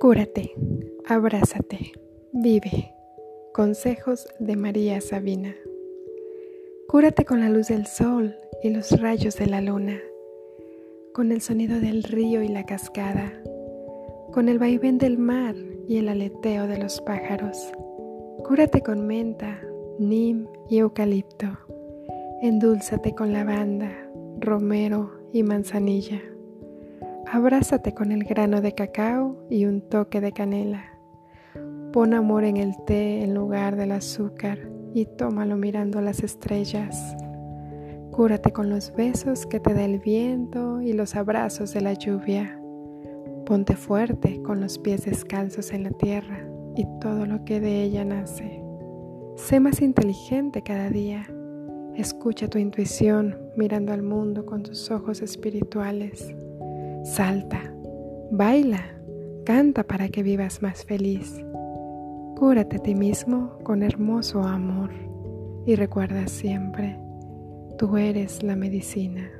Cúrate, abrázate, vive. Consejos de María Sabina. Cúrate con la luz del sol y los rayos de la luna, con el sonido del río y la cascada, con el vaivén del mar y el aleteo de los pájaros. Cúrate con menta, nim y eucalipto. Endúlzate con lavanda, romero y manzanilla. Abrázate con el grano de cacao y un toque de canela. Pon amor en el té en lugar del azúcar y tómalo mirando las estrellas. Cúrate con los besos que te da el viento y los abrazos de la lluvia. Ponte fuerte con los pies descalzos en la tierra y todo lo que de ella nace. Sé más inteligente cada día. Escucha tu intuición mirando al mundo con tus ojos espirituales. Salta, baila, canta para que vivas más feliz. Cúrate a ti mismo con hermoso amor y recuerda siempre, tú eres la medicina.